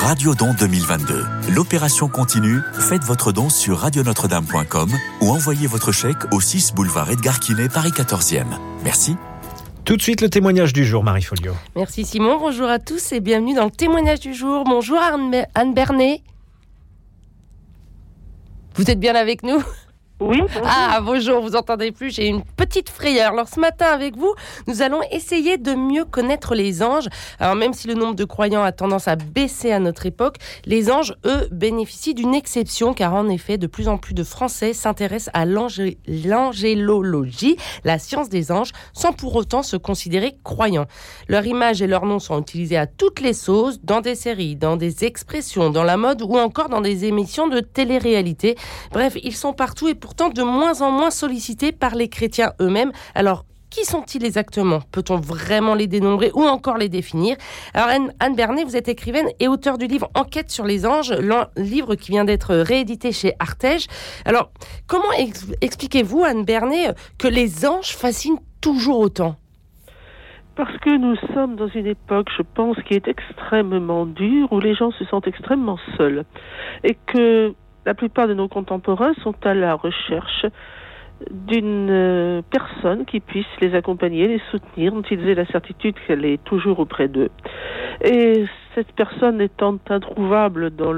Radio Don 2022. L'opération continue. Faites votre don sur radionotre-dame.com ou envoyez votre chèque au 6 boulevard Edgar Quinet, Paris 14e. Merci. Tout de suite, le témoignage du jour, Marie Folio. Merci Simon. Bonjour à tous et bienvenue dans le témoignage du jour. Bonjour Anne, Anne Bernet. Vous êtes bien avec nous? Oui. Ah, bonjour, vous entendez plus, j'ai une petite frayeur. Alors ce matin avec vous, nous allons essayer de mieux connaître les anges. Alors même si le nombre de croyants a tendance à baisser à notre époque, les anges, eux, bénéficient d'une exception car en effet, de plus en plus de Français s'intéressent à l'angélologie, la science des anges, sans pour autant se considérer croyants. Leur image et leur nom sont utilisés à toutes les sauces, dans des séries, dans des expressions, dans la mode ou encore dans des émissions de télé-réalité. Bref, ils sont partout et pour pourtant de moins en moins sollicités par les chrétiens eux-mêmes. Alors, qui sont-ils exactement? Peut-on vraiment les dénombrer ou encore les définir? Alors Anne, Bernet, vous êtes écrivaine et auteur du livre Enquête sur les anges, livre qui vient d'être réédité chez Artege. Alors, comment expliquez-vous, Anne Bernet, que les anges fascinent toujours autant? Parce que nous sommes dans une époque, je pense, qui est extrêmement dure, où les gens se sentent extrêmement seuls. Et que la plupart de nos contemporains sont à la recherche d'une euh, personne qui puisse les accompagner, les soutenir, dont ils aient la certitude qu'elle est toujours auprès d'eux. Et cette personne étant introuvable dans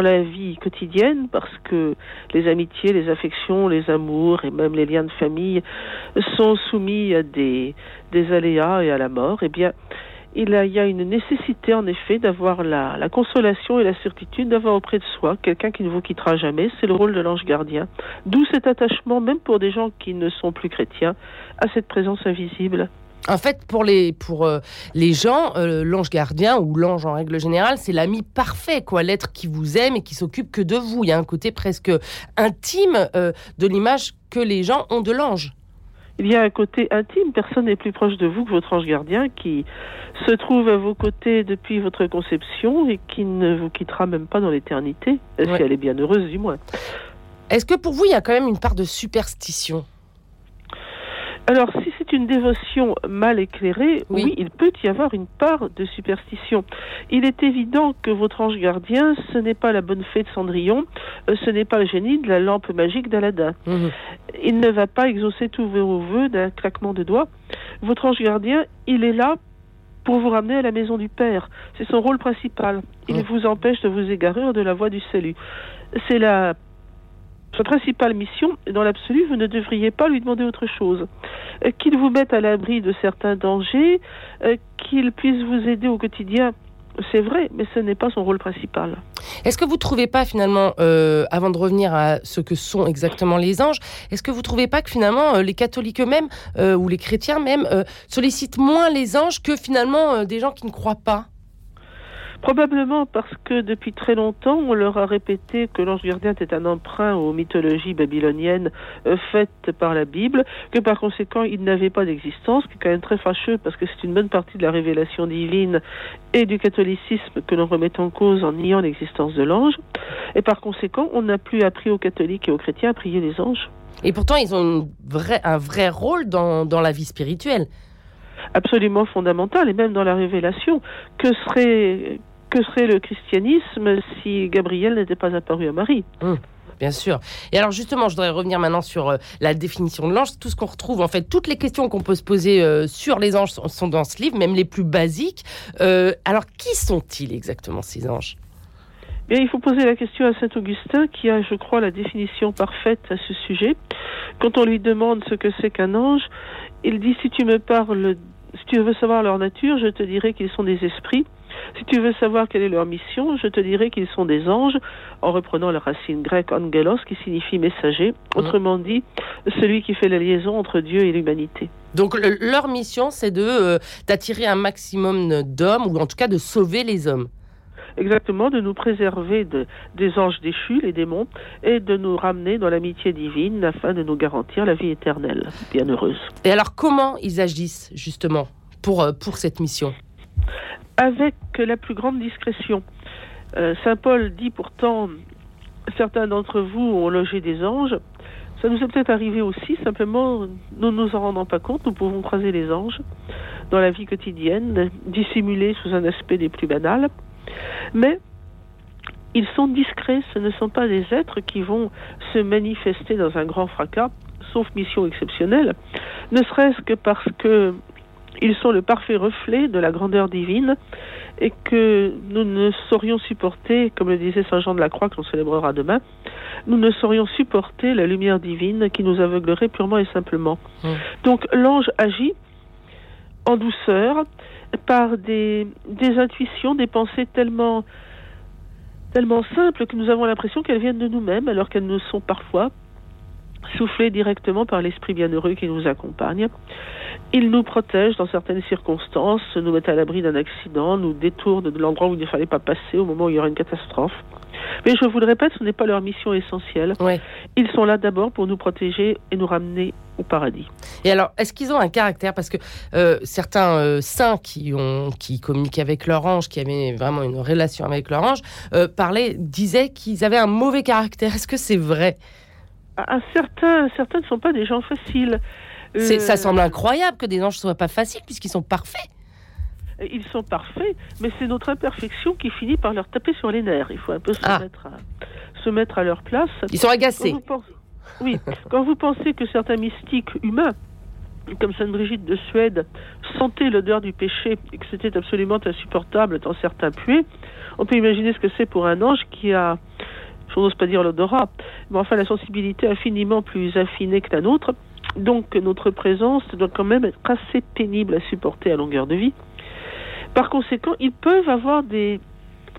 la vie quotidienne parce que les amitiés, les affections, les amours et même les liens de famille sont soumis à des des aléas et à la mort, eh bien il y a une nécessité en effet d'avoir la, consolation et la certitude d'avoir auprès de soi quelqu'un qui ne vous quittera jamais. C'est le rôle de l'ange gardien. D'où cet attachement, même pour des gens qui ne sont plus chrétiens, à cette présence invisible. En fait, pour les, euh, gens, euh, l'ange gardien ou l'ange en règle générale, c'est l'ami parfait, quoi, l'être qui vous aime et qui s'occupe que de vous. Il y a un côté presque intime euh, de l'image que les gens ont de l'ange il y a un côté intime. Personne n'est plus proche de vous que votre ange gardien qui se trouve à vos côtés depuis votre conception et qui ne vous quittera même pas dans l'éternité, si elle est bien heureuse du moins. Est-ce que pour vous, il y a quand même une part de superstition? Alors, si c'est une dévotion mal éclairée, oui. il peut y avoir une part de superstition. Il est évident que votre ange gardien, ce n'est pas la bonne fée de Cendrillon, euh, ce n'est pas le génie de la lampe magique d'Aladin. Mhm. Il ne va pas exaucer tous vos voeux d'un claquement de doigts. Votre ange gardien, il est là pour vous ramener à la maison du Père. C'est son rôle principal. Il mhm. vous empêche de vous égarer de la voie du salut. C'est la sa principale mission, dans l'absolu, vous ne devriez pas lui demander autre chose. Euh, qu'il vous mette à l'abri de certains dangers, euh, qu'il puisse vous aider au quotidien, c'est vrai, mais ce n'est pas son rôle principal. Est-ce que vous ne trouvez pas finalement, euh, avant de revenir à ce que sont exactement les anges, est-ce que vous ne trouvez pas que finalement les catholiques eux-mêmes, ou les chrétiens même, sollicitent moins les anges que finalement des gens qui ne croient pas? Probablement parce que depuis très longtemps, on leur a répété que l'ange gardien était un emprunt aux mythologies babyloniennes euh, faites par la Bible, que par conséquent, il n'avait pas d'existence, qui est quand même très fâcheux parce que c'est une bonne partie de la révélation divine et du catholicisme que l'on remet en cause en niant l'existence de l'ange. Et par conséquent, on n'a plus appris aux catholiques et aux chrétiens à prier les anges. Et pourtant, ils ont un vrai rôle dans, dans la vie spirituelle absolument fondamental, et même dans la révélation. Que serait, que serait le christianisme si Gabriel n'était pas apparu à Marie hum, Bien sûr. Et alors justement, je voudrais revenir maintenant sur euh, la définition de l'ange. Tout ce qu'on retrouve, en fait, toutes les questions qu'on peut se poser euh, sur les anges sont, dans ce livre, même les plus basiques. Euh, alors, qui sont-ils exactement ces anges? Bien, il faut poser la question à saint Augustin qui a, je crois, la définition parfaite à ce sujet. Quand on lui demande ce que c'est qu'un ange, il dit si tu me parles, si tu veux savoir leur nature, je te dirai qu'ils sont des esprits. Si tu veux savoir quelle est leur mission, je te dirai qu'ils sont des anges, en reprenant la racine grecque angelos, qui signifie messager, mmh. autrement dit, celui qui fait la liaison entre Dieu et l'humanité. Donc leur mission, c'est de euh, d'attirer un maximum d'hommes, ou en tout cas de sauver les hommes. Exactement, de nous préserver des anges déchus, les démons, et de nous ramener dans l'amitié divine afin de nous garantir la vie éternelle, bienheureuse. Et alors comment ils agissent justement pour, euh, pour cette mission? Avec la plus grande discrétion. Euh, Saint Paul dit pourtant, certains d'entre vous ont logé des anges. Ça nous est peut-être arrivé aussi, simplement, nous ne nous en rendons pas compte, nous pouvons croiser les anges dans la vie quotidienne, dissimulés sous un aspect des plus banals. Mais ils sont discrets, ce ne sont pas des êtres qui vont se manifester dans un grand fracas, sauf mission exceptionnelle, ne serait-ce que parce que ils sont le parfait reflet de la grandeur divine et que nous ne saurions supporter, comme le disait Saint Jean de la Croix que l'on célébrera demain, nous ne saurions supporter la lumière divine qui nous aveuglerait purement et simplement. Mm. Donc l'ange agit en douceur par des, des intuitions, des pensées tellement tellement simples que nous avons l'impression qu'elles viennent de nous-mêmes alors qu'elles nous sont parfois soufflées directement par l'esprit bienheureux qui nous accompagne. Il nous protège dans certaines circonstances, nous met à l'abri d'un accident, nous détourne de l'endroit où il ne fallait pas passer au moment où il y aura une catastrophe. Mais je vous le répète, ce n'est pas leur mission essentielle. Ouais. Ils sont là d'abord pour nous protéger et nous ramener au paradis. Et alors, est-ce qu'ils ont un caractère? Parce que euh, certains euh, saints qui, ont, qui communiquaient avec leur ange, qui avaient vraiment une relation avec leur ange, euh, parlaient, disaient qu'ils avaient un mauvais caractère. Est-ce que c'est vrai? À, à certains, certains ne sont pas des gens faciles. C'est- Euh, Ça semble incroyable que des anges ne soient pas faciles puisqu'ils sont parfaits. Ils sont parfaits, mais c'est notre imperfection qui finit par leur taper sur les nerfs. Il faut un peu se, Ah. mettre, à, se mettre à leur place. Ils sont agacés. pensez- Oui, quand vous pensez que certains mystiques humains, comme Sainte Brigitte de Suède, sentaient l'odeur du péché et que c'était absolument insupportable tant certains puaient, on peut imaginer ce que c'est pour un ange qui a, je n'ose pas dire l'odorat, mais enfin la sensibilité infiniment plus affinée que la nôtre. Donc notre présence doit quand même être assez pénible à supporter à longueur de vie. Par conséquent, ils peuvent avoir des,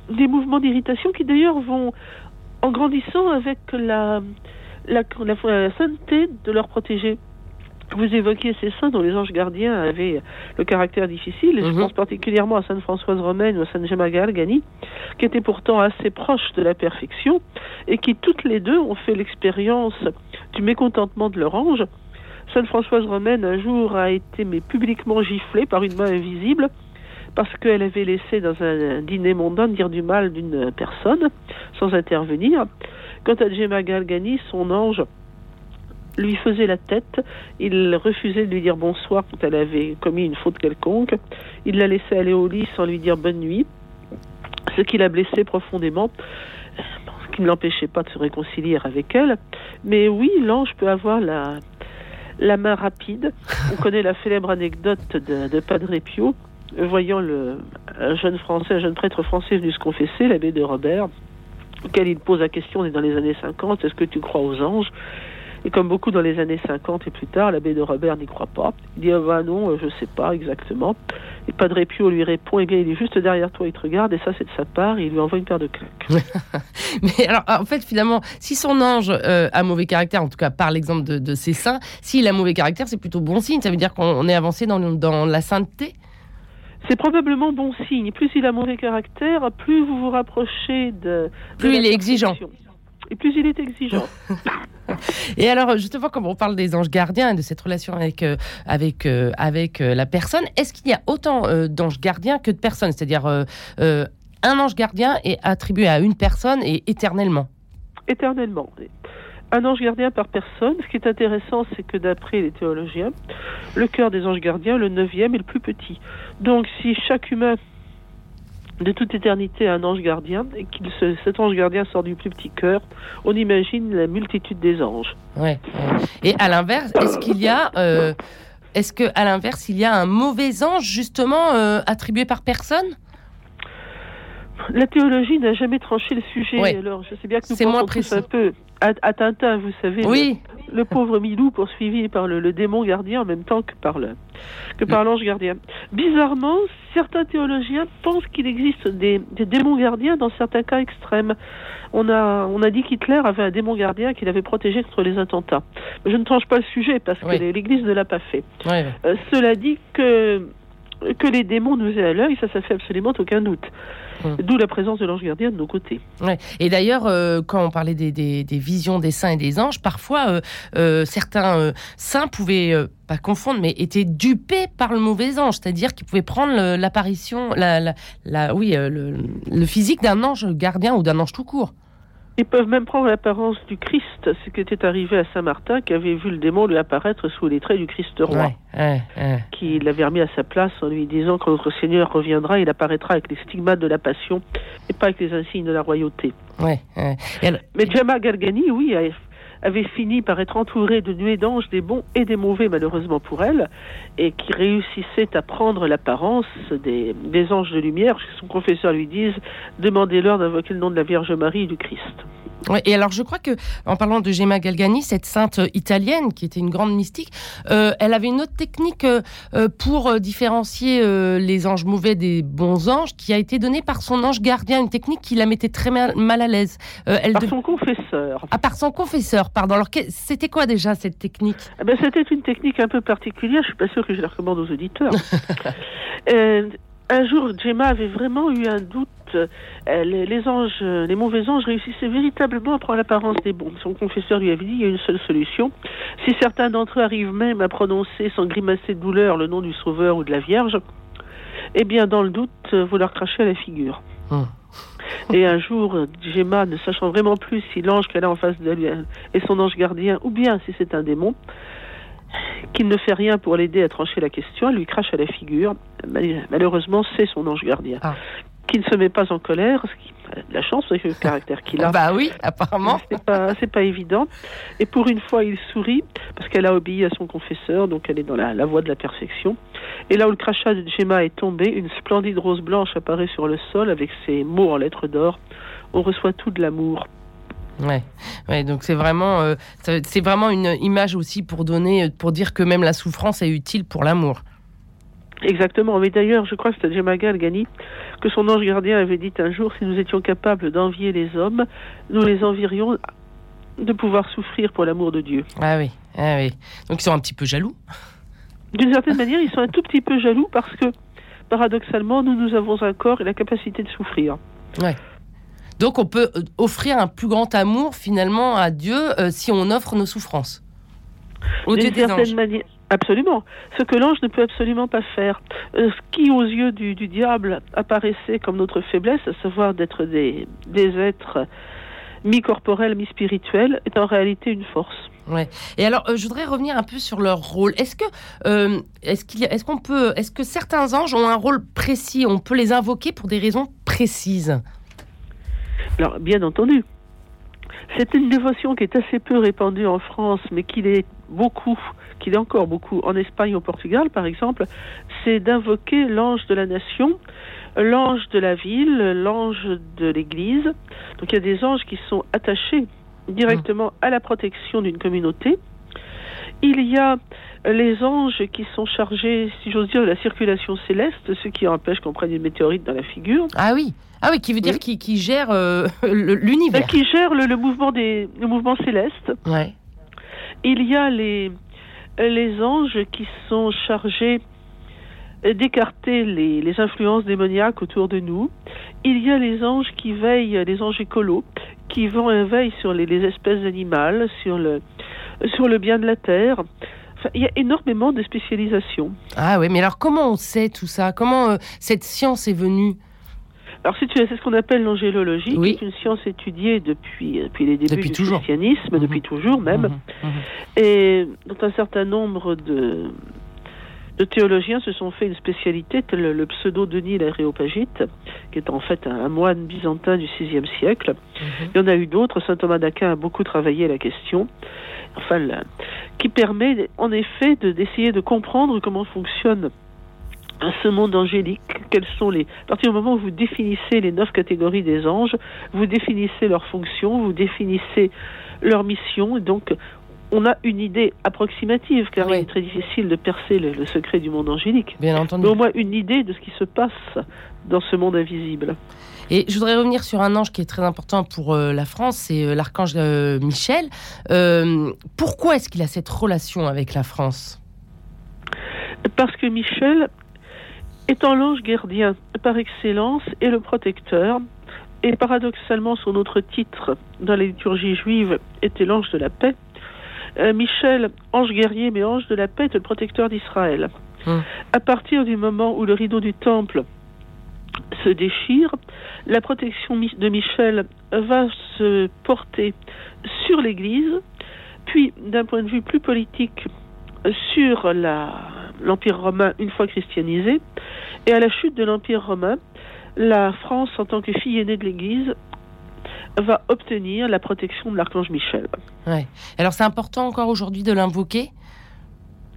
mouvements d'irritation qui d'ailleurs vont, en grandissant avec la, la, la, la sainteté de leur protégé. Vous évoquiez ces saints dont les anges gardiens avaient le caractère difficile, et je Mhm. pense particulièrement à Sainte Françoise Romaine ou à Sainte Gemma Galgani, qui étaient pourtant assez proches de la perfection, et qui toutes les deux ont fait l'expérience du mécontentement de leur ange. Sainte Françoise Romaine, un jour, a été mais publiquement giflée par une main invisible, parce qu'elle avait laissé dans un, un dîner mondain dire du mal d'une personne, sans intervenir. Quant à Gemma Galgani, son ange lui faisait la tête, il refusait de lui dire bonsoir quand elle avait commis une faute quelconque, il la laissait aller au lit sans lui dire bonne nuit, ce qui la blessait profondément, ce qui ne l'empêchait pas de se réconcilier avec elle. Mais oui, l'ange peut avoir la, la main rapide. On connaît la célèbre anecdote de, de Padre Pio, voyant le, un jeune français, un jeune prêtre français venu se confesser, l'abbé de Robert, auquel il pose la question, on est dans les années 50, est-ce que tu crois aux anges? Et comme beaucoup dans les années 50 et plus tard, l'abbé de Robert n'y croit pas. Il dit, ah bah non, je sais pas exactement. Et Padre Pio lui répond, eh bien, il est juste derrière toi, il te regarde, et ça, c'est de sa part, et il lui envoie une paire de claques. Mais alors, en fait, finalement, si son ange euh, a mauvais caractère, en tout cas par l'exemple de, de ses saints, s'il a mauvais caractère, c'est plutôt bon signe. Ça veut dire qu'on est avancé dans, la sainteté. C'est probablement bon signe. Plus il a mauvais caractère, plus vous vous rapprochez de. Plus il est exigeant. Et plus il est exigeant. Et alors, justement, comme on parle des anges gardiens et de cette relation avec, euh, avec, euh, avec euh, la personne, est-ce qu'il y a autant d'anges gardiens que de personnes? C'est-à-dire, un ange gardien est attribué à une personne et éternellement? éternellement. Un ange gardien par personne. Ce qui est intéressant, c'est que d'après les théologiens, le cœur des anges gardiens, le neuvième, est le plus petit. Donc, si chaque humain de toute éternité un ange gardien et que cet ange gardien sort du plus petit cœur, on imagine la multitude des anges. Ouais. Et à l'inverse, est-ce qu'il y a, euh, est-ce que à l'inverse, il y a un mauvais ange justement euh, attribué par personne? La théologie n'a jamais tranché le sujet. Ouais. Alors, je sais bien que nous pensons tous un peu à, à Tintin, vous savez. Oui. Le, pauvre Milou poursuivi par le, le démon gardien en même temps que par le que par l'ange gardien. Bizarrement, certains théologiens pensent qu'il existe des, des démons gardiens dans certains cas extrêmes. On a, on a dit qu'Hitler avait un démon gardien qu'il avait protégé contre les attentats. Mais je ne tranche pas le sujet parce que l'Église ne l'a pas fait. Euh, cela dit que que les démons nous aient à l'œil, ça, ça fait absolument aucun doute. Hum. D'où la présence de l'ange gardien de nos côtés. Ouais. Et d'ailleurs, euh, quand on parlait des, des- des visions des saints et des anges, parfois euh, euh, certains saints pouvaient pas confondre, mais étaient dupés par le mauvais ange, c'est-à-dire qu'ils pouvaient prendre l'apparition, la, la, la- oui, le, le physique d'un ange gardien ou d'un ange tout court. Ils peuvent même prendre l'apparence du Christ, ce qui était arrivé à Saint-Martin, qui avait vu le démon lui apparaître sous les traits du Christ roi, qui l'avait remis à sa place en lui disant quand notre Seigneur reviendra, il apparaîtra avec les stigmates de la passion et pas avec les insignes de la royauté. Ouais, Mais Gemma Galgani, oui, avait fini par être entourée de nuées d'anges, des bons et des mauvais, malheureusement pour elle, et qui réussissait à prendre l'apparence des, anges de lumière. Son confesseur lui dise Demandez-leur d'invoquer le nom de la Vierge Marie et du Christ. Et alors je crois que en parlant de Gemma Galgani, cette sainte italienne qui était une grande mystique, euh, elle avait une autre technique euh, euh, pour différencier les anges mauvais des bons anges, qui a été donnée par son ange gardien, une technique qui la mettait très mal, à l'aise. elle par son confesseur. Ah, par son confesseur, pardon. Alors c'était quoi déjà cette technique? Ah ben, C'était une technique un peu particulière. Je suis pas sûre que je la recommande aux auditeurs. un jour, Gemma avait vraiment eu un doute. Euh, les, anges, les mauvais anges réussissaient véritablement à prendre l'apparence des bons. Son confesseur lui avait dit il y a une seule solution. Si certains d'entre eux arrivent même à prononcer sans grimacer de douleur le nom du Sauveur ou de la Vierge, eh bien, dans le doute, vous leur crachez à la figure. Hum. Et un jour, Gemma, ne sachant vraiment plus si l'ange qu'elle a en face d'elle est son ange gardien ou bien si c'est un démon, qu'il ne fait rien pour l'aider à trancher la question, elle lui crache à la figure. Malheureusement, c'est son ange gardien. Ah. Qui ne se met pas en colère, ce qui, la chance avec le caractère qu'il a. Bah oui, apparemment. C'est pas, pas évident. Et pour une fois, il sourit parce qu'elle a obéi à son confesseur, donc elle est dans la, la voie de la perfection. Et là où le crachat de Gemma est tombé, une splendide rose blanche apparaît sur le sol avec ses mots en lettres d'or. On reçoit tout de l'amour. Ouais, ouais donc c'est vraiment, euh, c'est vraiment une image aussi pour donner, euh, pour dire que même la souffrance est utile pour l'amour. Exactement. Mais d'ailleurs, je crois que c'était Gemma Gani que son ange gardien avait dit un jour si nous étions capables d'envier les hommes, nous les envierions de pouvoir souffrir pour l'amour de Dieu. Ah oui, ah oui. Donc ils sont un petit peu jaloux. D'une certaine manière, ils sont un tout petit peu jaloux parce que, paradoxalement, nous, nous avons un corps et la capacité de souffrir. Ouais. Donc on peut euh, offrir un plus grand amour finalement à Dieu euh, si on offre nos souffrances. D'une certaine manière. Absolument. Ce que l'ange ne peut absolument pas faire. Euh, ce qui, aux yeux du, diable, apparaissait comme notre faiblesse, à savoir d'être des, des êtres mi-corporels, mi-spirituels, est en réalité une force. Ouais. Et alors, je voudrais revenir un peu sur leur rôle. Est-ce que, est-ce qu'il est-ce qu'on peut, est-ce que certains anges ont un rôle précis? On peut les invoquer pour des raisons précises? Alors, bien entendu, c'est une dévotion qui est assez peu répandue en France, mais qu'il est beaucoup, qu'il est encore beaucoup en Espagne, au Portugal, par exemple, c'est d'invoquer l'ange de la nation, l'ange de la ville, l'ange de l'Église. Donc il y a des anges qui sont attachés directement à la protection d'une communauté. Il y a les anges qui sont chargés, si j'ose dire, de la circulation céleste, ceux qui empêchent qu'on prenne une météorite dans la figure. Ah oui, ah oui, qui veut dire qui, qui, gère euh, l'univers. Qui gère le, mouvement des le mouvement céleste. Ouais. Il y a les les anges qui sont chargés d'écarter les, les, influences démoniaques autour de nous. Il y a les anges qui veillent, les anges écolos, qui vont et veillent sur les, les espèces animales, sur le, sur le bien de la terre il y a énormément de spécialisations. Ah oui, mais alors comment on sait tout ça? Comment euh, cette science est venue? Alors, c'est ce qu'on appelle l'angélologie, qui est une science étudiée depuis, depuis les débuts du christianisme, mhm. depuis toujours même, mhm. Mhm. et dont un certain nombre de, de théologiens se sont fait une spécialité, tel le pseudo Denis l'Aréopagite, qui est en fait un, moine byzantin du VIe siècle. Il y en a eu d'autres, saint Thomas d'Aquin a beaucoup travaillé la question enfin, qui permet en effet d'essayer de, comprendre comment fonctionne ce monde angélique, quels sont les... À partir du moment où vous définissez les neuf catégories des anges, vous définissez leurs fonctions, vous définissez leur mission, donc on a une idée approximative, car il est très difficile de percer le, secret du monde angélique. Bien entendu. Mais au moins une idée de ce qui se passe dans ce monde invisible. Et je voudrais revenir sur un ange qui est très important pour euh, la France, c'est euh, l'archange euh, Michel. pourquoi est-ce qu'il a cette relation avec la France? Parce que Michel, étant l'ange gardien par excellence, est le protecteur. Et paradoxalement, son autre titre dans la liturgie juive était l'ange de la paix. Michel, ange guerrier, mais ange de la paix, est le protecteur d'Israël. Hum. À partir du moment où le rideau du temple se déchire, la protection de Michel va se porter sur l'Église, puis d'un point de vue plus politique, sur l'Empire romain une fois christianisé, et à la chute de l'Empire romain, la France, en tant que fille aînée de l'Église, va obtenir la protection de l'archange Michel. Ouais. Alors c'est important encore aujourd'hui de l'invoquer?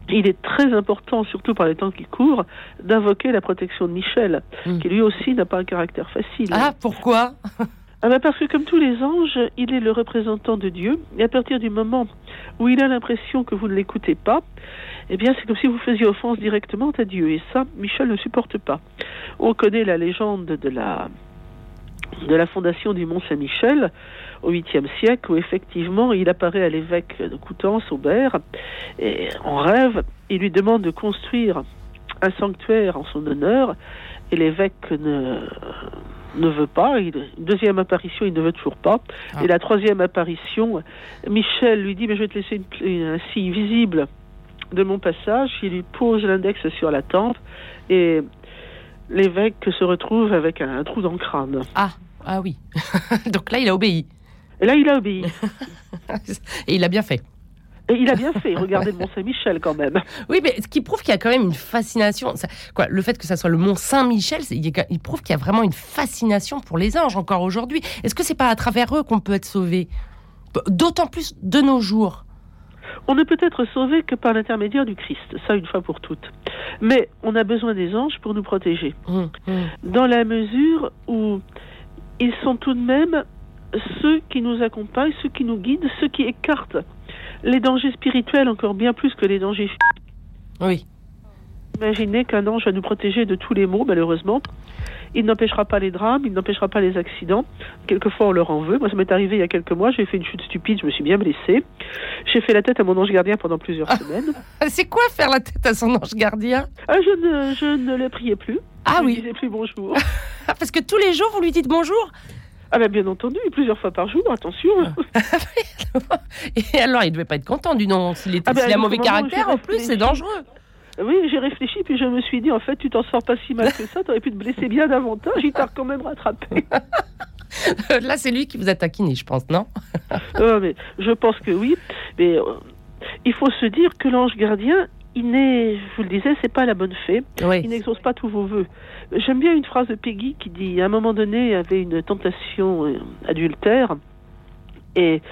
Il est très important, surtout par les temps qui courent, d'invoquer la protection de Michel, hmm. qui lui aussi n'a pas un caractère facile. Ah, pourquoi? Ah ben Parce que comme tous les anges, il est le représentant de Dieu, et à partir du moment où il a l'impression que vous ne l'écoutez pas, eh bien c'est comme si vous faisiez offense directement à Dieu, et ça, Michel ne supporte pas. On connaît la légende de la de la fondation du Mont Saint-Michel au 8e siècle, où effectivement il apparaît à l'évêque de Coutances, Aubert, et en rêve, il lui demande de construire un sanctuaire en son honneur, et l'évêque ne, ne veut pas. une deuxième apparition, il ne veut toujours pas. Ah. Et la troisième apparition, Michel lui dit, mais je vais te laisser un signe visible de mon passage. Il lui pose l'index sur la tempe, et l'évêque se retrouve avec un, trou dans le crâne. Ah, ah oui. Donc là, il a obéi. Et là, il a obéi. Et il a bien fait. Et il a bien fait, regardez le Mont Saint-Michel quand même. Oui, mais ce qui prouve qu'il y a quand même une fascination. quoi, le fait que ça soit le Mont Saint-Michel, il, prouve qu'il y a vraiment une fascination pour les anges encore aujourd'hui. Est-ce que c'est pas à travers eux qu'on peut être sauvé? D'autant plus de nos jours. On ne peut être sauvé que par l'intermédiaire du Christ, ça une fois pour toutes. Mais on a besoin des anges pour nous protéger. Hum, hum. Dans la mesure où ils sont tout de même ceux qui nous accompagnent, ceux qui nous guident, ceux qui écartent les dangers spirituels encore bien plus que les dangers physiques. Oui. Imaginez qu'un ange va nous protéger de tous les maux, malheureusement. Il n'empêchera pas les drames, il n'empêchera pas les accidents. Quelquefois, on leur en veut. Moi, ça m'est arrivé il y a quelques mois. J'ai fait une chute stupide, je me suis bien blessée. J'ai fait la tête à mon ange gardien pendant plusieurs ah. semaines. C'est quoi faire la tête à son ange gardien? Ah, je, ne, je ne le priais plus. Ah je oui. Je disais plus bonjour. Parce que tous les jours, vous lui dites bonjour? Ah ben bien entendu, plusieurs fois par jour, attention. Et alors, il ne devait pas être content du nom. S'il ah ben, a mauvais caractère, en plus, c'est dangereux. Oui, j'ai réfléchi, puis je me suis dit, en fait, tu t'en sors pas si mal que ça, tu aurais pu te blesser bien davantage, il t'a quand même rattrapé. Là, c'est lui qui vous a taquiné, je pense, non? Mais Je pense que oui. Mais euh, il faut se dire que l'ange gardien, il n'est, je vous le disais, c'est pas la bonne fée. Il n'exauce pas tous vos voeux. J'aime bien une phrase de Peggy qui dit, à un moment donné, il y avait une tentation euh, adultère. Et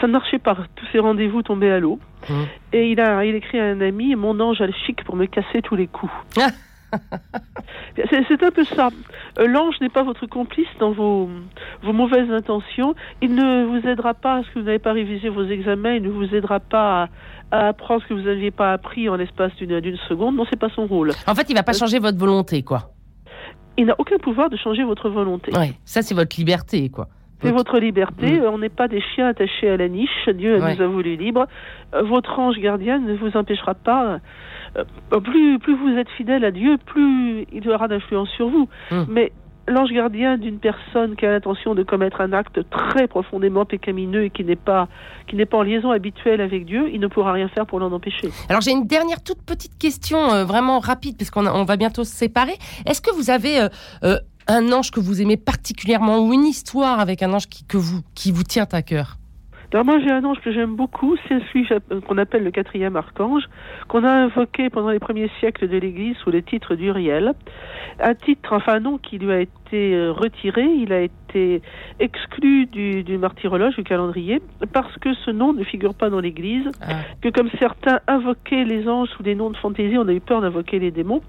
ça ne marchait pas. Tous ces rendez-vous tombaient à l'eau. Mmh. Et il a, il écrit à un ami, mon ange a le chic pour me casser tous les coups. C'est un peu ça. Euh, l'ange n'est pas votre complice dans vos, vos mauvaises intentions. Il ne vous aidera pas parce que vous n'avez pas révisé vos examens. Il ne vous aidera pas à, apprendre ce que vous n'aviez pas appris en l'espace d'une seconde. Non, c'est pas son rôle. En fait, il va pas euh, changer votre volonté, quoi. Il n'a aucun pouvoir de changer votre volonté. Ouais, ça c'est votre liberté, quoi. C'est votre liberté. Mm. On n'est pas des chiens attachés à la niche. Dieu nous a voulu libres. Euh, votre ange gardien ne vous empêchera pas. Euh, plus, plus vous êtes fidèle à Dieu, plus il aura d'influence sur vous. Mm. Mais l'ange gardien d'une personne qui a l'intention de commettre un acte très profondément pécamineux et qui n'est pas qui n'est pas en liaison habituelle avec Dieu, il ne pourra rien faire pour l'en empêcher. Alors j'ai une dernière toute petite question euh, vraiment rapide puisqu'on on va bientôt se séparer. Est-ce que vous avez un ange que vous aimez particulièrement ou une histoire avec un ange qui, que vous, qui vous tient à cœur alors moi j'ai un ange que j'aime beaucoup, c'est celui qu'on appelle le quatrième archange, qu'on a invoqué pendant les premiers siècles de l'Église sous le titre d'Uriel. Un titre, enfin un nom qui lui a été euh, retiré, il a été exclu du, du martyrologe, du calendrier, parce que ce nom ne figure pas dans l'Église, ah. que comme certains invoquaient les anges sous des noms de fantaisie, on a eu peur d'invoquer les démons.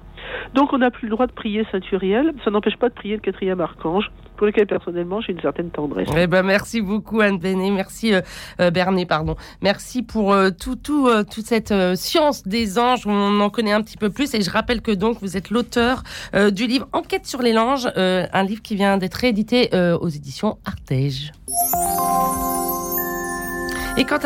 Donc on n'a plus le droit de prier Saint Uriel, ça n'empêche pas de prier le quatrième archange, pour lequel personnellement j'ai une certaine tendresse. Eh ben, merci beaucoup Anne Benet, merci euh, euh, Bernet, pardon. Merci pour euh, tout, tout, toute cette science des anges, on en connaît un petit peu plus. Et je rappelle que donc vous êtes l'auteur du livre Enquête sur les anges, un livre qui vient d'être édité aux éditions Artege. Et quant